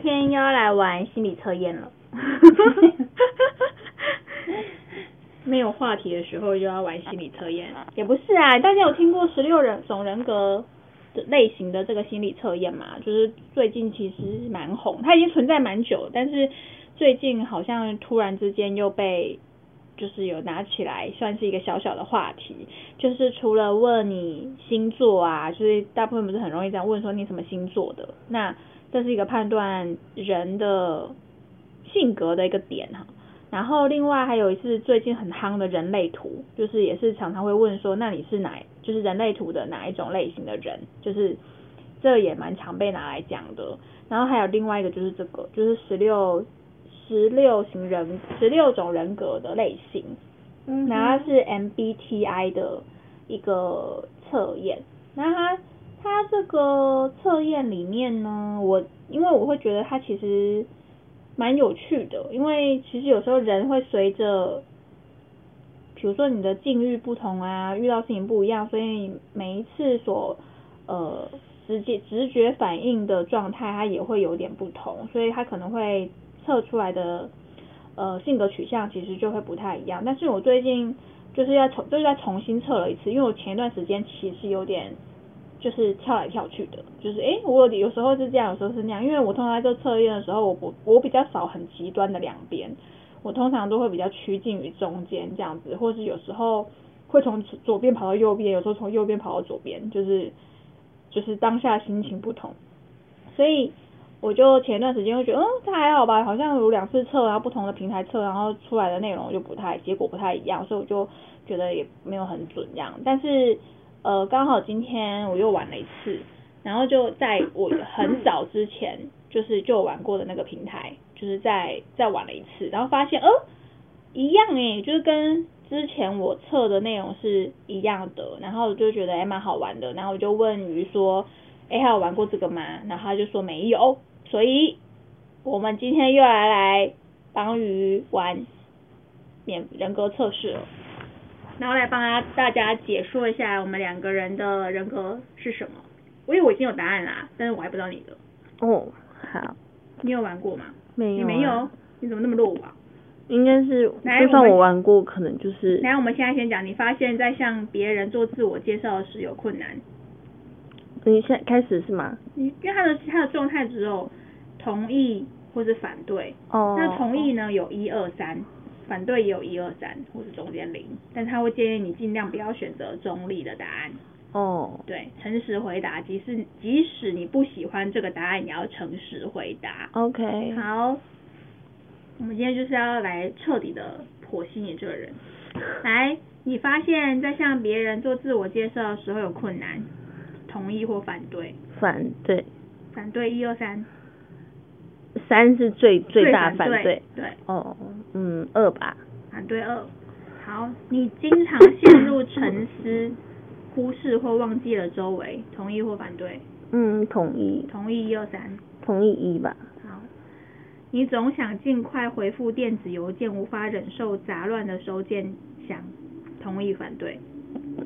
天又要来玩心理测验了。没有话题的时候又要玩心理测验，也不是啊。大家有听过十六人种人格的类型的这个心理测验吗？就是最近其实蛮红，它已经存在蛮久，但是最近好像突然之间又被。就是有拿起来算是一个小小的话题，就是除了问你星座啊，就是大部分不是很容易这样问说你什么星座的，那这是一个判断人的性格的一个点哈。然后另外还有一次最近很夯的人类图，就是也是常常会问说，那你是哪，就是人类图的哪一种类型的人，就是这也蛮常被拿来讲的。然后还有另外一个就是这个，就是十六。十六型人，十六种人格的类型，嗯，然后它是 MBTI 的一个测验。那它它这个测验里面呢，我因为我会觉得它其实蛮有趣的，因为其实有时候人会随着，比如说你的境遇不同啊，遇到事情不一样，所以每一次所呃直接直觉反应的状态，它也会有点不同，所以它可能会。测出来的呃性格取向其实就会不太一样，但是我最近就是要重就是再重新测了一次，因为我前一段时间其实有点就是跳来跳去的，就是诶我有时候是这样，有时候是那样，因为我通常在做测验的时候，我不我比较少很极端的两边，我通常都会比较趋近于中间这样子，或是有时候会从左边跑到右边，有时候从右边跑到左边，就是就是当下心情不同，所以。我就前段时间会觉得，嗯，这还好吧，好像有两次测，然后不同的平台测，然后出来的内容就不太，结果不太一样，所以我就觉得也没有很准这样。但是，呃，刚好今天我又玩了一次，然后就在我很早之前，就是就玩过的那个平台，就是再再玩了一次，然后发现，呃，一样诶，就是跟之前我测的内容是一样的，然后就觉得还蛮好玩的，然后我就问鱼说，哎，还有玩过这个吗？然后他就说没有。所以，我们今天又来来帮鱼玩免人格测试了。然后来帮他大家解说一下我们两个人的人格是什么。我以为我已经有答案啦，但是我还不知道你的。哦，好。你有玩过吗？没有。你没有？你怎么那么落伍啊？应该是，就算我玩过，可能就是。来，我们现在先讲，你发现在向别人做自我介绍时有困难。你现在开始是吗？你因为他的他的状态只有。同意或是反对，哦，那同意呢有一二三，反对也有一二三，或是中间零，但他会建议你尽量不要选择中立的答案。哦，对，诚实回答，即使即使你不喜欢这个答案，也要诚实回答。OK，好，我们今天就是要来彻底的剖析你这个人。来，你发现在向别人做自我介绍的时候有困难，同意或反对？反对。反对一二三。三是最最大反对，对，对，哦，嗯，二吧，反对二，好，你经常陷入沉思，忽视或忘记了周围，同意或反对？嗯，同意，同意一二三，同意一吧。好，你总想尽快回复电子邮件，无法忍受杂乱的收件箱，同意反对？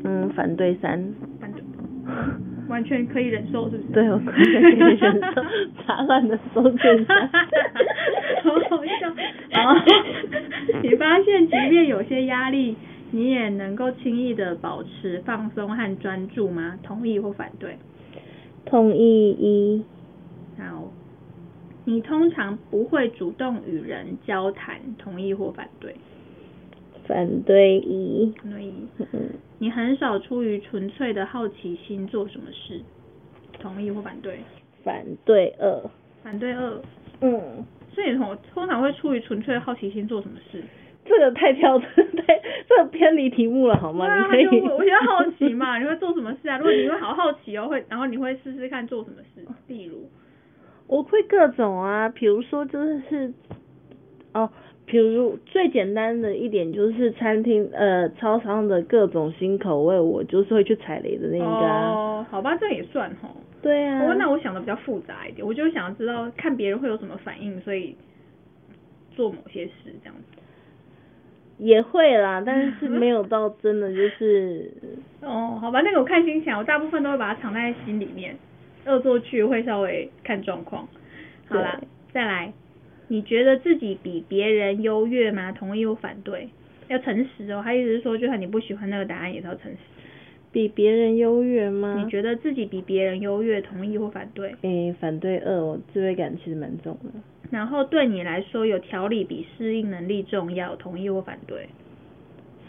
嗯，反对三，反对。完全可以忍受，是不是？对，我完全可以忍受杂乱的收件箱。好好笑。然后 你发现，即便有些压力，你也能够轻易的保持放松和专注吗？同意或反对？同意一。好。你通常不会主动与人交谈，同意或反对？反对一。反对一。你很少出于纯粹的好奇心做什么事，同意或反对？反对二。反对二。嗯。所以通通常会出于纯粹的好奇心做什么事？这个太跳脱，太这个偏离题目了好吗？啊、你可以。我觉得好奇嘛，你会做什么事啊？如果你会好好奇哦，会然后你会试试看做什么事，例如。我会各种啊，比如说就是，哦，比如最简单的一点就是餐厅呃，超商的各种新口味，我就是会去踩雷的那个啊。哦，好吧，这也算哈。对啊。不过那我想的比较复杂一点，我就想要知道看别人会有什么反应，所以做某些事这样子。也会啦，但是没有到真的就是。哦，好吧，那个我看心情，我大部分都会把它藏在心里面。恶作剧会稍微看状况。好啦，再来，你觉得自己比别人优越吗？同意或反对？要诚实哦，他意思是说，就算你不喜欢那个答案，也是要诚实。比别人优越吗？你觉得自己比别人优越？同意或反对？诶、欸，反对二，我自卑感其实蛮重的。然后对你来说，有条理比适应能力重要？同意或反对？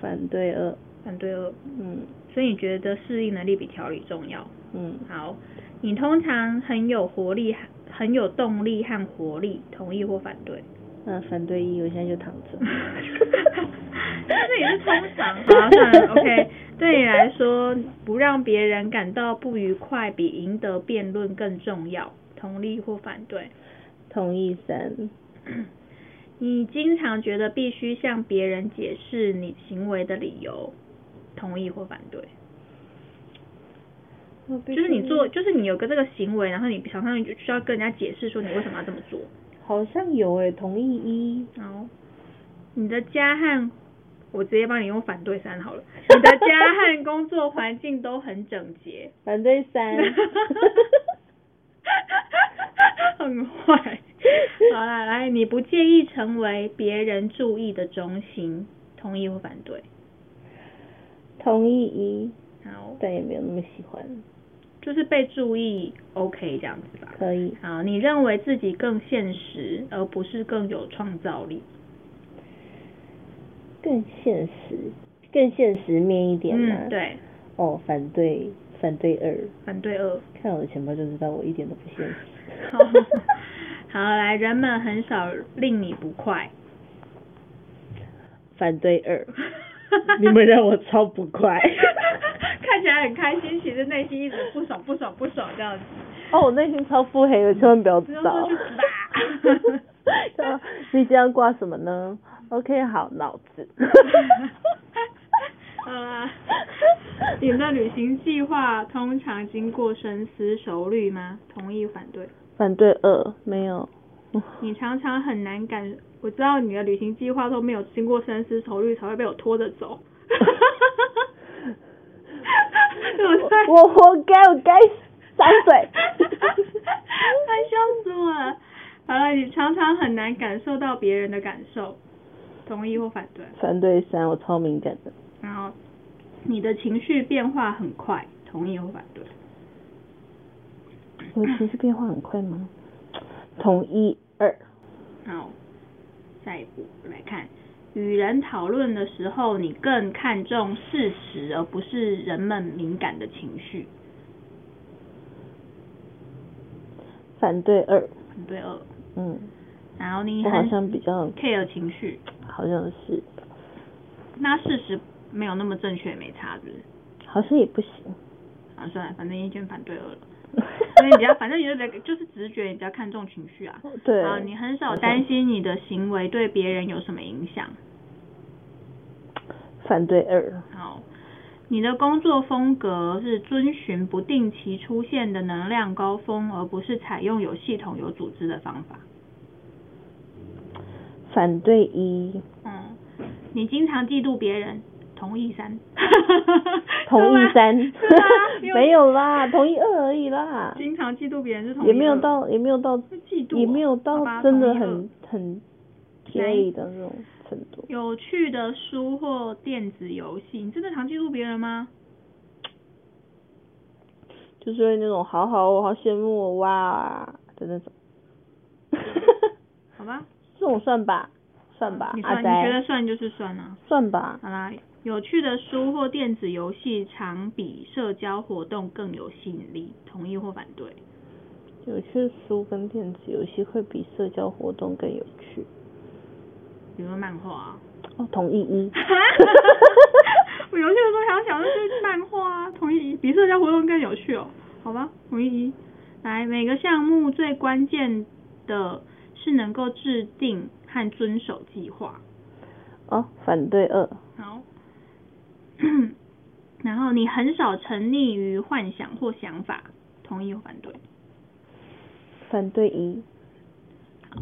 反对二。反对二。嗯。所以你觉得适应能力比条理重要？嗯。好。你通常很有活力，很有动力和活力，同意或反对？那，反对一，我现在就躺着。这也是通常。好，算了，OK。对你来说，不让别人感到不愉快，比赢得辩论更重要，同意或反对？同意三。你经常觉得必须向别人解释你行为的理由，同意或反对？就是你做，就是你有个这个行为，然后你常常就需要跟人家解释说你为什么要这么做。好像有诶、欸，同意一。好，你的家和我直接帮你用反对三好了。你的家和工作环境都很整洁。反对三。很坏。好啦，来，你不介意成为别人注意的中心，同意或反对？同意一。好。但也没有那么喜欢。就是被注意，OK 这样子吧。可以。好，你认为自己更现实，而不是更有创造力。更现实，更现实面一点嘛。嗯，对。哦，反对，反对二。反对二。看我的钱包就知道我一点都不现实。好，好，来，人们很少令你不快。反对二。你们让我超不快。看起来很开心，其实内心一直不爽不爽不爽这样子。哦，我内心超腹黑的，千万不要知道。你这样挂什么呢？OK，好，脑子。好啦，你的旅行计划通常经过深思熟虑吗？同意反对？反对二，没有。你常常很难感，我知道你的旅行计划都没有经过深思熟虑才会被我拖着走。我我活该，我该张嘴，快 笑死我了。好了，你常常很难感受到别人的感受，同意或反对？反对三，我超敏感的。然后，你的情绪变化很快，同意或反对？我情绪变化很快吗？同意二。好，下一步来看。与人讨论的时候，你更看重事实，而不是人们敏感的情绪。反对二。反对二。嗯。然后你好像比较 care 情绪。好像是。那事实没有那么正确，也没差，是不是？好像也不行。啊，算了，反正意见反对二了。所以你比较，反正你就就是直觉，你比较看重情绪啊。对。啊，你很少担心你的行为对别人有什么影响。反对二。好，你的工作风格是遵循不定期出现的能量高峰，而不是采用有系统、有组织的方法。反对一。嗯，你经常嫉妒别人。同意三。同意三。没有啦，同意二而已啦。经常嫉妒别人是同意二。也没有到，也没有到嫉妒。也没有到真的很很贴意的那种程度。有趣的书或电子游戏，你真的常嫉妒别人吗？就是那种好好，我好羡慕我哇的那种。好吧。这种算吧，算吧。你算，你觉得算就是算啊。算吧。好啦，有趣的书或电子游戏常比社交活动更有吸引力，同意或反对？有趣的书跟电子游戏会比社交活动更有趣。比如说漫画啊，哦，同意一。我有趣的时候想想的是漫画啊，同意一，比社交活动更有趣哦，好吧，同意一。来，每个项目最关键的是能够制定和遵守计划。哦，反对二。好。然后你很少沉溺于幻想或想法，同意或反对？反对一。好，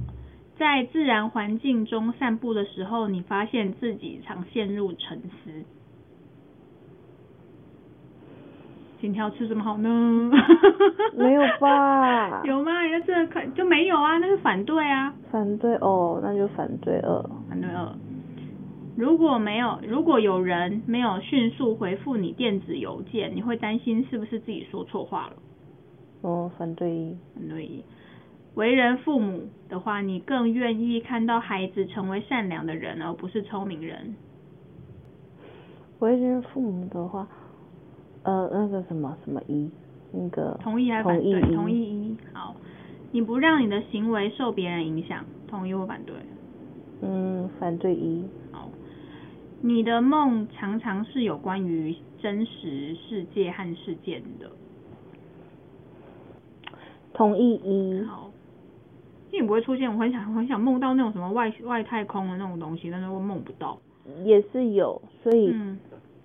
在自然环境中散步的时候，你发现自己常陷入沉思。今天要吃什么好呢？没有吧？有吗？你在这看就没有啊？那是反对啊。反对哦，那就反对二。反对二。如果没有，如果有人没有迅速回复你电子邮件，你会担心是不是自己说错话了？哦，反对一。反对一。为人父母的话，你更愿意看到孩子成为善良的人，而不是聪明人。为人父母的话，呃，那个什么什么一，那个同意还是反对？同意一。好，你不让你的行为受别人影响，同意或反对？嗯，反对一。你的梦常常是有关于真实世界和事件的。同意一。好，你不会出现，我很想很想梦到那种什么外外太空的那种东西，但是我梦不到。也是有，所以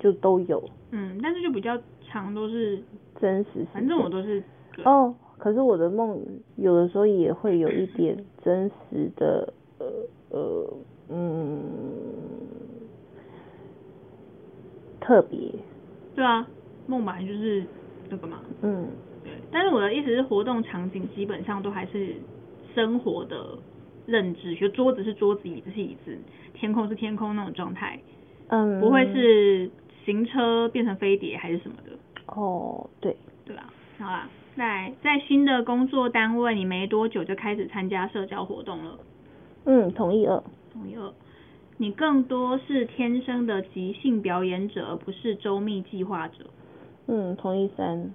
就都有。嗯，但是就比较常都是真实。反正我都是。哦，可是我的梦有的时候也会有一点真实的，呃呃嗯。特别，对啊，梦吧就是那个嘛，嗯，对。但是我的意思是，活动场景基本上都还是生活的认知，就桌子是桌子，椅子是椅子，天空是天空那种状态，嗯，不会是行车变成飞碟还是什么的。哦，对，对吧？好啦，在在新的工作单位，你没多久就开始参加社交活动了。嗯，同意二，同意二。你更多是天生的即兴表演者，而不是周密计划者。嗯，同意三。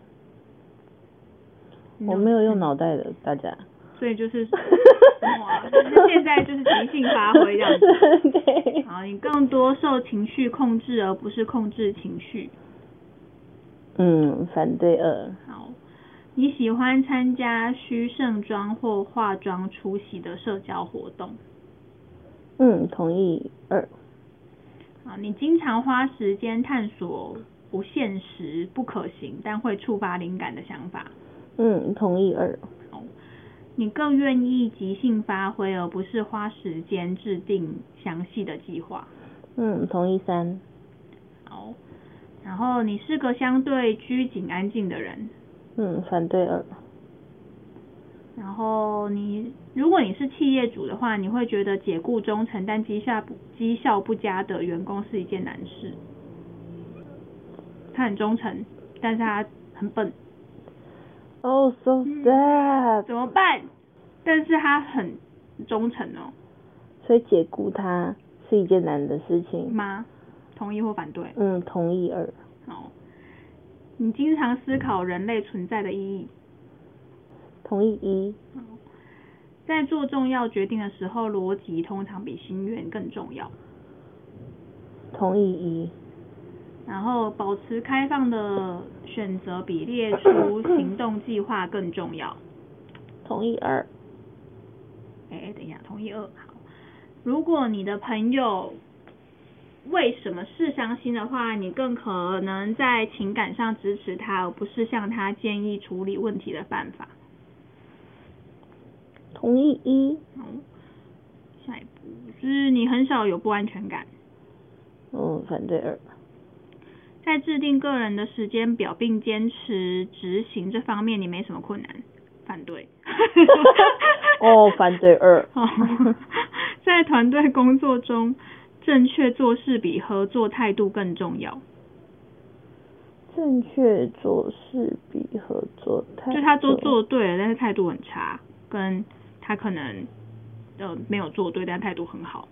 我没有用脑袋的，大家。所以就是，哇，就是现在就是即兴发挥这样子。对。好，你更多受情绪控制，而不是控制情绪。嗯，反对二。好，你喜欢参加需盛装或化妆出席的社交活动。嗯，同意二。啊，你经常花时间探索不现实、不可行但会触发灵感的想法。嗯，同意二。好，你更愿意即兴发挥，而不是花时间制定详细的计划。嗯，同意三。好，然后你是个相对拘谨、安静的人。嗯，反对二。然后你，如果你是企业主的话，你会觉得解雇忠诚但绩效不绩效不佳的员工是一件难事。他很忠诚，但是他很笨。Oh, so sad. 嗯，怎么办？但是他很忠诚哦。所以解雇他是一件难的事情吗？同意或反对？嗯，同意二。好，你经常思考人类存在的意义。同意一。在做重要决定的时候，逻辑通常比心愿更重要。同意一。然后保持开放的选择比列出行动计划更重要。同意二。哎，等一下，同意二。好，如果你的朋友为什么是伤心的话，你更可能在情感上支持他，而不是向他建议处理问题的办法。同意一。好，下一步就是你很少有不安全感。嗯，反对二。在制定个人的时间表并坚持执行这方面，你没什么困难。反对。哦，反对二。在团队工作中，正确做事比合作态度更重要。正确做事比合作态度。就他都做对了，但是态度很差，跟。他可能呃没有做对，但态度很好。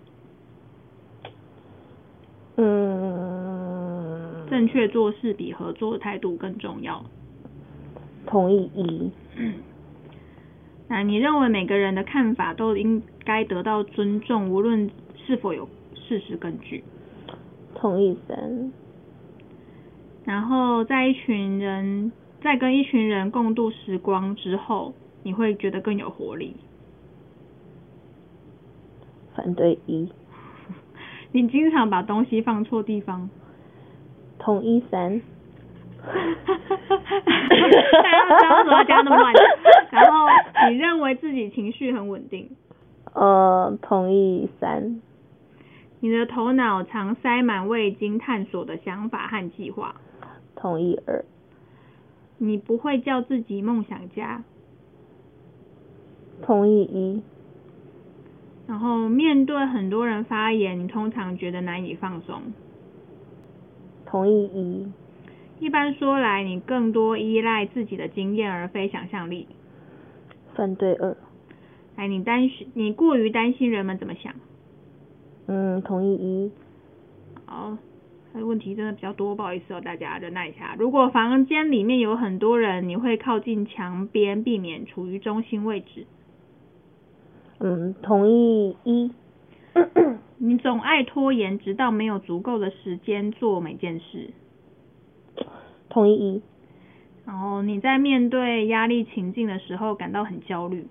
嗯。正确做事比合作态度更重要。同意一。嗯。那你认为每个人的看法都应该得到尊重，无论是否有事实根据。同意三。然后在一群人在跟一群人共度时光之后，你会觉得更有活力。反对一。你经常把东西放错地方。统一三。哈哈哈哈哈！大家知道为什么要加那么乱？然后你认为自己情绪很稳定。呃，同意三。你的头脑常塞满未经探索的想法和计划。同意二。你不会叫自己梦想家。同意一。然后面对很多人发言，你通常觉得难以放松。同意一。一般说来，你更多依赖自己的经验而非想象力。反对二。哎，你担心，你过于担心人们怎么想。嗯，同意一。好，这个问题真的比较多，不好意思哦，大家忍耐一下。如果房间里面有很多人，你会靠近墙边，避免处于中心位置。嗯，同意一。你总爱拖延，直到没有足够的时间做每件事。同意一。然后你在面对压力情境的时候感到很焦虑。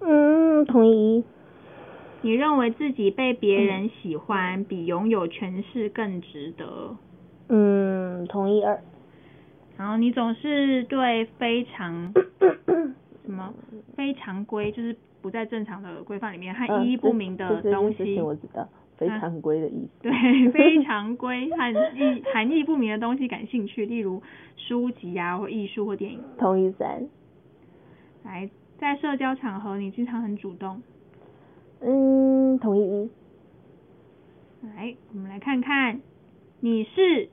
嗯，同意一。你认为自己被别人喜欢，嗯、比拥有权势更值得。嗯，同意二。然后你总是对非常 什么非常规，就是不在正常的规范里面，和意义不明的东西。嗯、我知道。非常规的意思。对，非常规含义含义不明的东西感兴趣，例如书籍啊，或艺术或电影。同意三。来，在社交场合，你经常很主动。嗯，同意一。来，我们来看看，你是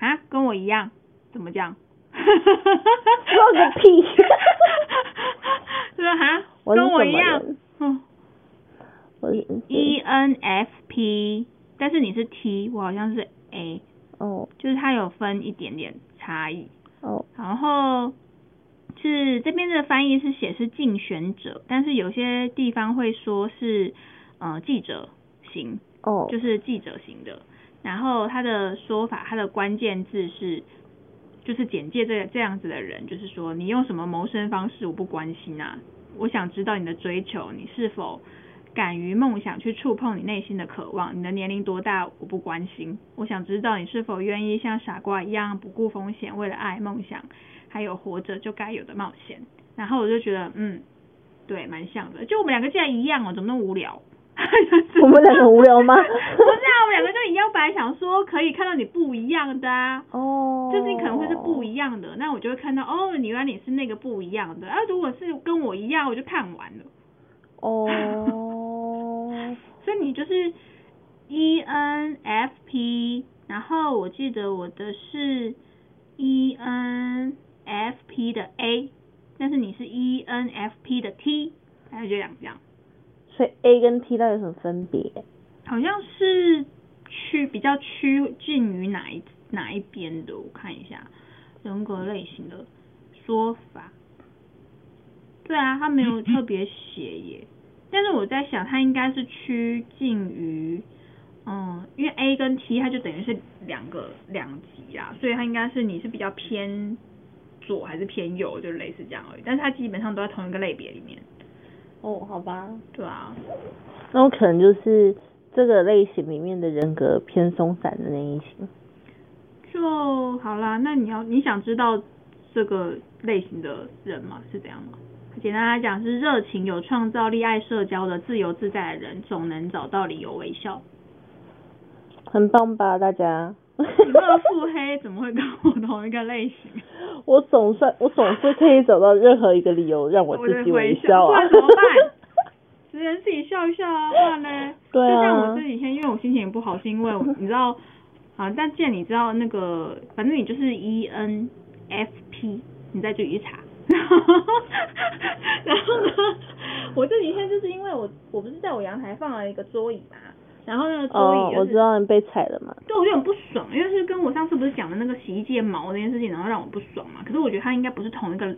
啊，跟我一样，怎么讲？说个屁！是哈，跟我一样。嗯。ENFP，但是你是 T，我好像是 A，哦，就是它有分一点点差异，哦，然后是这边的翻译是写是竞选者，但是有些地方会说是呃记者型，哦，就是记者型的，然后它的说法，它的关键字是就是简介这这样子的人，就是说你用什么谋生方式我不关心啊，我想知道你的追求，你是否敢于梦想去触碰你内心的渴望，你的年龄多大我不关心，我想知道你是否愿意像傻瓜一样不顾风险，为了爱、梦想，还有活着就该有的冒险。然后我就觉得，嗯，对，蛮像的。就我们两个竟然一样哦，怎么那么无聊？我们两个无聊吗？不是啊，我们两个就一样。本来想说可以看到你不一样的啊，哦，就是你可能会是不一样的，那我就会看到哦，你原来你是那个不一样的。啊，如果是跟我一样，我就看完了。哦。所以你就是 ENFP，然后我记得我的是 ENFP 的 A，但是你是 ENFP 的 T，还有就这样这样。所以 A 跟 T 到底有什么分别？好像是趋比较趋近于哪一哪一边的，我看一下人格类型的说法。对啊，他没有特别写耶。但是我在想，他应该是趋近于，嗯，因为 A 跟 T 它就等于是两个两极啊，所以它应该是你是比较偏左还是偏右，就类似这样而已。但是它基本上都在同一个类别里面。哦，好吧。对啊。那我可能就是这个类型里面的人格偏松散的那一型。就好啦，那你要你想知道这个类型的人吗？是这样吗？简单来讲，是热情、有创造力、爱社交的自由自在的人，总能找到理由微笑。很棒吧，大家？你这么腹黑，怎么会跟我同一个类型？我总算，我总是可以找到任何一个理由让我自己微笑啊！不然怎么办？只能自己笑一笑啊，不然呢？对啊。就像我这几天，因为我心情也不好，是因为你知道，啊，但既然你知道那个，反正你就是 ENFP，你再自己去查。然后呢，我这几天就是因为我我不是在我阳台放了一个桌椅嘛，然后那个桌椅、就是哦、我知道你被踩了嘛，对，我有点不爽，因为是跟我上次不是讲的那个洗衣机毛那件事情，然后让我不爽嘛。可是我觉得他应该不是同一个，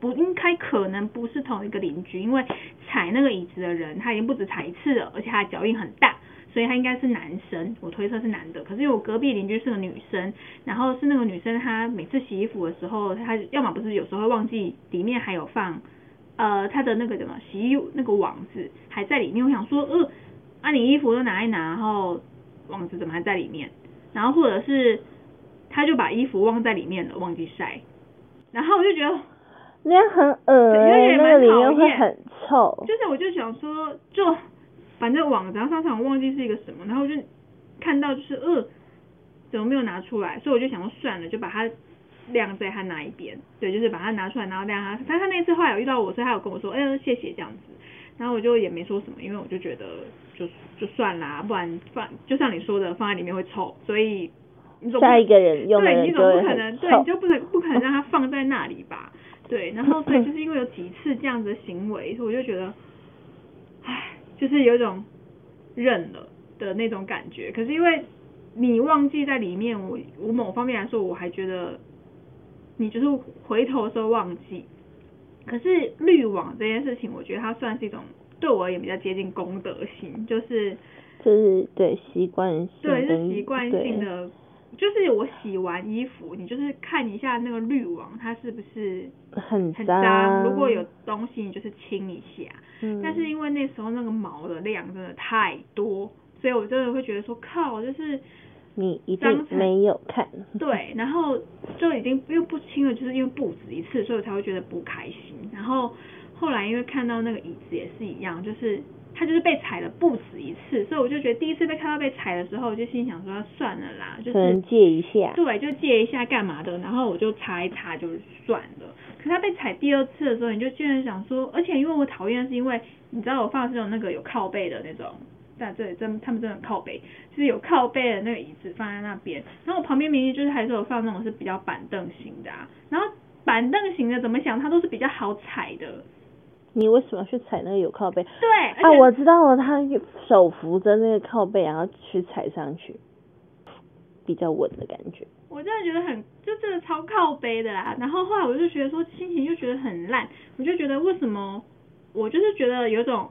不应该可能不是同一个邻居，因为踩那个椅子的人他已经不止踩一次了，而且他脚印很大，所以他应该是男生，我推测是男的。可是因为我隔壁邻居是个女生，然后是那个女生，她每次洗衣服的时候，她要么不是有时候会忘记里面还有放，呃，她的那个什么洗衣那个网子还在里面。我想说，呃，啊你衣服都拿一拿，然后网子怎么还在里面？然后或者是他就把衣服忘在里面了，忘记晒。然后我就觉得那样很恶心、欸，那个里面会很臭。就是我就想说，就。反正网子，然后上场我忘记是一个什么，然后我就看到就是呃，怎么没有拿出来？所以我就想说算了，就把它晾在他那一边。对，就是把它拿出来，然后晾他。但他那次后来有遇到我，所以他有跟我说，哎、欸，谢谢这样子。然后我就也没说什么，因为我就觉得就就算啦，不然放就像你说的放在里面会臭，所以你总下一个人对，你总不可能对，你就不能不可能让它放在那里吧？对，然后所以就是因为有几次这样子的行为，所以我就觉得，唉。就是有一种认了的那种感觉，可是因为你忘记在里面，我我某方面来说，我还觉得你就是回头的时候忘记。可是滤网这件事情，我觉得它算是一种对我而言比较接近公德心，就是就是对习惯性，对是习惯性的。就是我洗完衣服，你就是看一下那个滤网，它是不是很？很脏。如果有东西，你就是清一下。嗯。但是因为那时候那个毛的量真的太多，所以我真的会觉得说靠，就是你一定没有看。对，然后就已经又不清了，就是因为不止一次，所以我才会觉得不开心。然后后来因为看到那个椅子也是一样，就是。他就是被踩了不止一次，所以我就觉得第一次被看到被踩的时候，我就心想说算了啦，就是借一下，对，就借一下干嘛的，然后我就擦一擦就算了。可是他被踩第二次的时候，你就居然想说，而且因为我讨厌是因为你知道我放的是有那个有靠背的那种，在这里真他们真的很靠背，就是有靠背的那个椅子放在那边，然后我旁边明明就是还是有放那种是比较板凳型的啊，然后板凳型的怎么想它都是比较好踩的。你为什么去踩那个有靠背？对，啊，我知道了，他手扶着那个靠背，然后去踩上去，比较稳的感觉。我真的觉得很，就真的超靠背的啦。然后后来我就觉得说，心情就觉得很烂，我就觉得为什么，我就是觉得有种，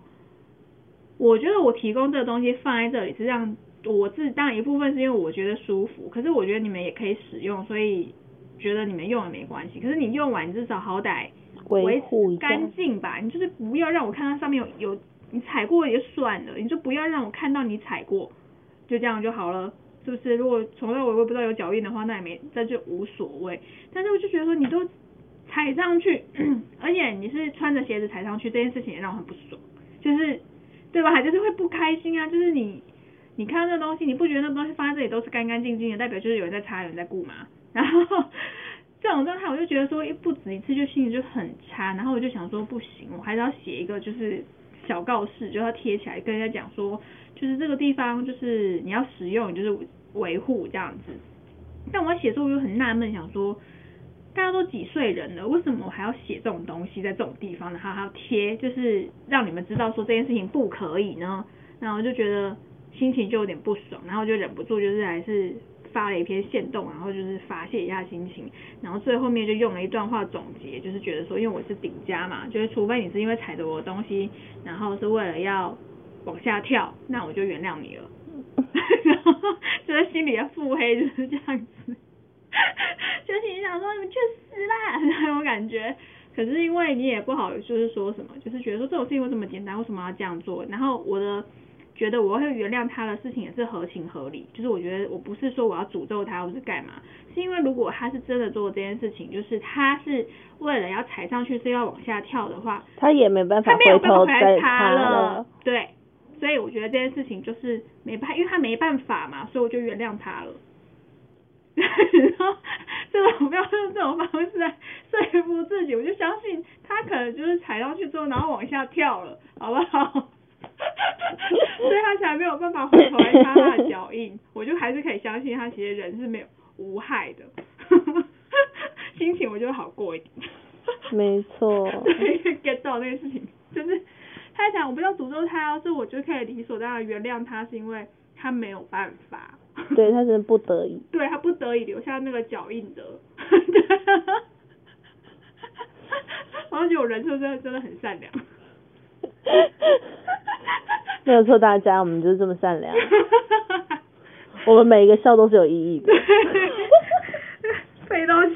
我觉得我提供这个东西放在这里是让我自当然一部分是因为我觉得舒服，可是我觉得你们也可以使用，所以觉得你们用也没关系。可是你用完至少好歹。维护干净吧，你就是不要让我看到上面有有你踩过也算了，你就不要让我看到你踩过，就这样就好了，是不是？如果从头到尾我也不知道有脚印的话，那也没，那就无所谓。但是我就觉得说，你都踩上去，而且你是穿着鞋子踩上去，这件事情也让我很不爽，就是对吧？就是会不开心啊，就是你你看到那东西，你不觉得那东西放在这里都是干干净净的，代表就是有人在擦，有人在顾吗？然后。这种状态，我就觉得说，一不止一次，就心情就很差。然后我就想说，不行，我还是要写一个，就是小告示，就要贴起来，跟人家讲说，就是这个地方，就是你要使用，就是维护这样子。但我写的时候，我就很纳闷，想说，大家都几岁人了，为什么我还要写这种东西在这种地方，然后还要贴，就是让你们知道说这件事情不可以呢？然后我就觉得心情就有点不爽，然后就忍不住，就是还是。发了一篇线动，然后就是发泄一下心情，然后最后面就用了一段话总结，就是觉得说，因为我是顶加嘛，就是除非你是因为踩着我的东西，然后是为了要往下跳，那我就原谅你了。然后就是心里的腹黑就是这样子，想说你们去死啦 那种感觉。可是因为你也不好，就是说什么，就是觉得说这种事情为什么简单，为什么要这样做？然后我的。觉得我会原谅他的事情也是合情合理，就是我觉得我不是说我要诅咒他或是干嘛，是因为如果他是真的做这件事情，就是他是为了要踩上去是要往下跳的话，他也没办法回头再爬了。对，所以我觉得这件事情就是没办，因为他没办法嘛，所以我就原谅他了。然后这种不要用这种方式来说服自己，我就相信他可能就是踩上去之后，然后往下跳了，好不好？所以他才没有办法回头来擦他的脚印，我就还是可以相信他其实人是没有无害的，心情我就会好过一点。没错。对，get 到那个事情，就是他想我不要诅咒他，要是我就可以理所当然原谅他，是因为他没有办法。对，他是不得已。对，他不得已留下那个脚印的。我觉得我人设真的真的很善良。没有错，大家，我们就是这么善良。我们每一个笑都是有意义的。飞到笑。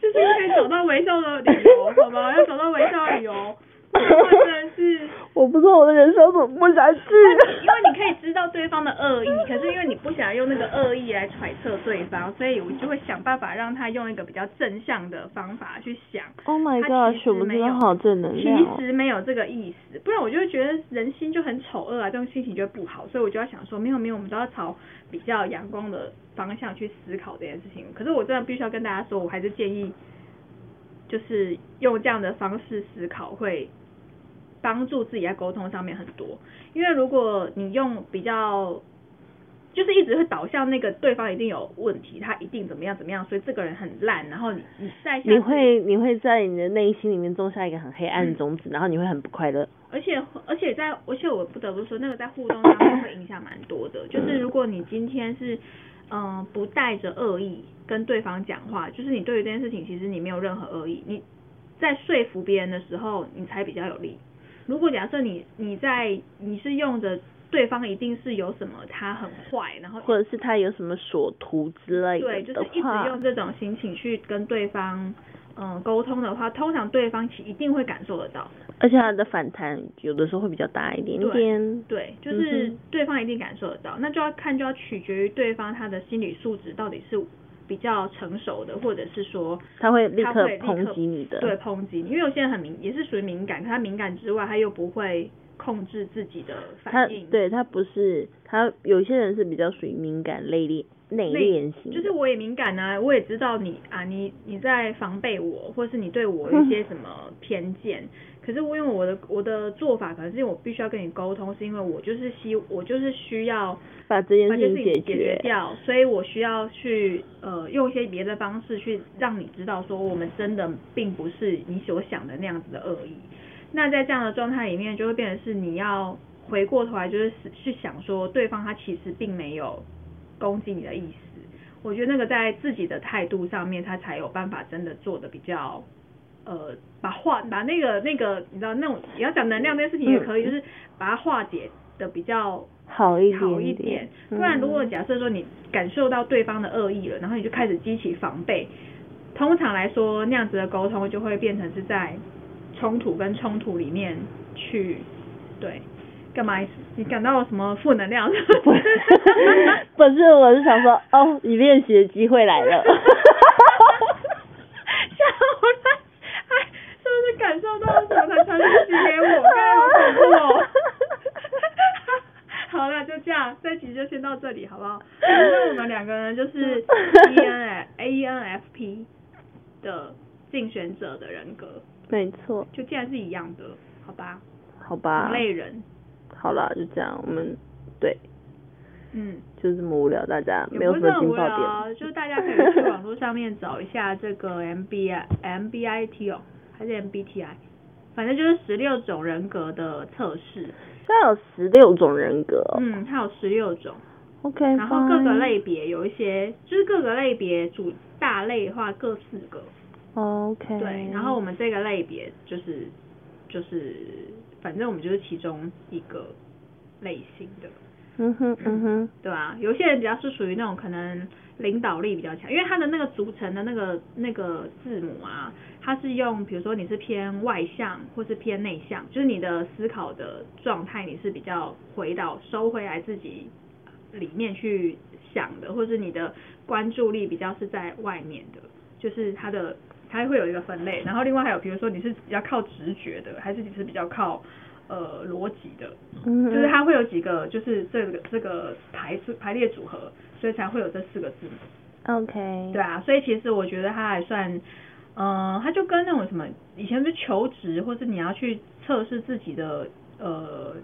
就是可以找到微笑的理由，好吗？要找到微笑的理由。真的是，我不知道我的人生怎么过下去。因为你可以知道对方的恶意，可是因为你不想用那个恶意来揣测对方，所以我就会想办法让他用一个比较正向的方法去想。Oh my god，我们真的好正能量。其实没有这个意思，不然我就会觉得人心就很丑恶啊，这种心情就会不好。所以我就要想说，没有没有，我们都要朝比较阳光的方向去思考这件事情。可是我真的必须要跟大家说，我还是建议，就是用这样的方式思考会。帮助自己在沟通上面很多，因为如果你用比较，就是一直会导向那个对方一定有问题，他一定怎么样怎么样，所以这个人很烂，然后你你在你会你会在你的内心里面种下一个很黑暗的种子，然后你会很不快乐。而且而且在而且我不得不说，那个在互动上面会影响蛮多的，就是如果你今天是嗯、呃、不带着恶意跟对方讲话，就是你对于这件事情其实你没有任何恶意，你在说服别人的时候，你才比较有利。如果假设你你在你是用着对方一定是有什么他很坏，然后或者是他有什么所图之类的，对，就是一直用这种心情去跟对方嗯沟通的话，通常对方其一定会感受得到，而且他的反弹有的时候会比较大一点点。对，对，就是对方一定感受得到，嗯、那就要看就要取决于对方他的心理素质到底是。比较成熟的，或者是说他会立刻抨击你的，对，抨击你，因为有些人很敏，也是属于敏感，可他敏感之外，他又不会控制自己的反应。他对他不是，他有些人是比较属于敏感、内敛、内敛型。就是我也敏感啊，我也知道你啊，你你在防备我，或是你对我有一些什么偏见。嗯 可是我因为我的我的做法，可能是因为我必须要跟你沟通，是因为我就是希我就是需要把这件事情解决掉，所以我需要去呃用一些别的方式去让你知道说我们真的并不是你所想的那样子的恶意。那在这样的状态里面，就会变成是你要回过头来就是去想说对方他其实并没有攻击你的意思。我觉得那个在自己的态度上面，他才有办法真的做的比较。呃，把化把那个那个，你知道那种你要讲能量这件事情也可以，就是把它化解的比较好一点，好一点。不然如果假设说你感受到对方的恶意了，然后你就开始激起防备，通常来说那样子的沟通就会变成是在冲突跟冲突里面去，对，干嘛？你感到有什么负能量？不是，不是，我是想说，哦，你练习的机会来了。感受到什么才传讯息给我？好恐怖哦！好了，就这样，这集就先到这里，好不好？反正我们两个人就是 E N F E N F P 的竞选者的人格，没错，就既然是一样的，好吧？好吧。同类人。好了，就这样，我们对，嗯，就这么无聊，大家没有什么劲爆点，就是大家可以去网络上面找一下这个 M B I M B I T 哦。还是 MBTI，反正就是十六种人格的测试。它有十六种人格。嗯，它有十六种。OK。然后各个类别有一些，就是各个类别主大类的话各四个。OK。对，然后我们这个类别就是就是，反正我们就是其中一个类型的。嗯哼嗯哼，对吧？有些人比较是属于那种可能领导力比较强，因为他的那个组成的那个那个字母啊，它是用，比如说你是偏外向或是偏内向，就是你的思考的状态你是比较回到收回来自己里面去想的，或是你的关注力比较是在外面的，就是他的它会有一个分类，然后另外还有比如说你是比较靠直觉的，还是你是比较靠。呃，逻辑的，就是它会有几个，就是这个这个排排列组合，所以才会有这四个字母。OK。对啊，所以其实我觉得它还算，嗯、呃，它就跟那种什么，以前是求职，或是你要去测试自己的，呃，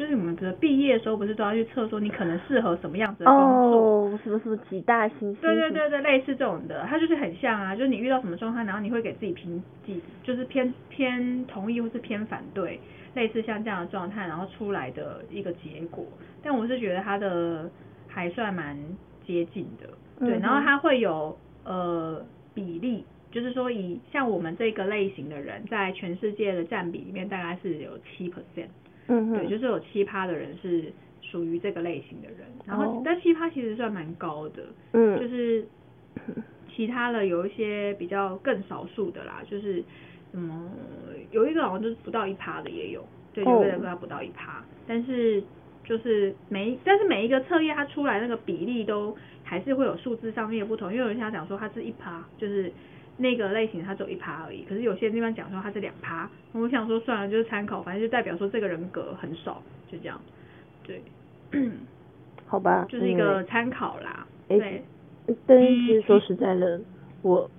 就是我们的毕业的时候不是都要去测说你可能适合什么样子的工作？哦，什么什么几大星星？对对对对，类似这种的，它就是很像啊，就是你遇到什么状态，然后你会给自己评几，就是偏偏同意或是偏反对。类似像这样的状态，然后出来的一个结果，但我是觉得它的还算蛮接近的，对，嗯、然后它会有呃比例，就是说以像我们这个类型的人，在全世界的占比里面大概是有七 percent，嗯，对，就是有七趴的人是属于这个类型的人，然后、哦、但七趴其实算蛮高的，嗯，就是 其他的有一些比较更少数的啦，就是嗯，有一个好像就是不到一趴的也有，对，有一个人不到一趴，哦、但是就是每但是每一个测验它出来那个比例都还是会有数字上面的不同，因为有人想讲说它是一趴，就是。那个类型它只有一趴而已，可是有些地方讲说它是两趴，我想说算了，就是参考，反正就代表说这个人格很少，就这样，对，好吧，就是一个参考啦，嗯、对。但是其实说实在的，嗯、我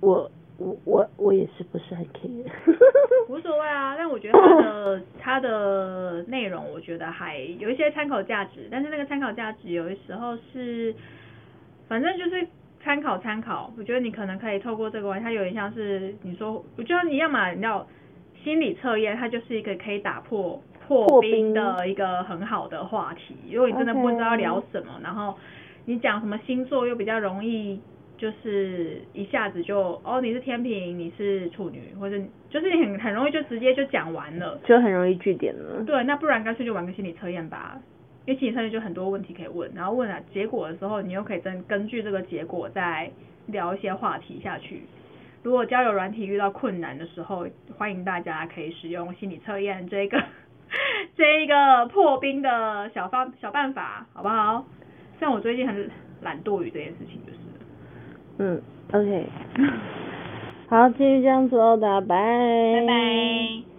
我我我我也是不是很 care，无所谓啊，但我觉得它的它的内容我觉得还有一些参考价值，但是那个参考价值有的时候是，反正就是。参考参考，我觉得你可能可以透过这个玩，它有点像是你说，我觉得你要嘛，你要心理测验，它就是一个可以打破破冰的一个很好的话题。如果你真的不知道聊什么然后你讲什么星座又比较容易，就是一下子就哦你是天秤，你是处女，或者就是你很很容易就直接就讲完了，就很容易据点了。对，那不然干脆就玩个心理测验吧。因为心理测验就很多问题可以问，然后问了结果的时候，你又可以根根据这个结果再聊一些话题下去。如果交友软体遇到困难的时候，欢迎大家可以使用心理测验这个 这一个破冰的小方小办法，好不好？像我最近很懒惰于这件事情，就是。嗯，OK。好，继续这样子哦，大家拜。拜拜。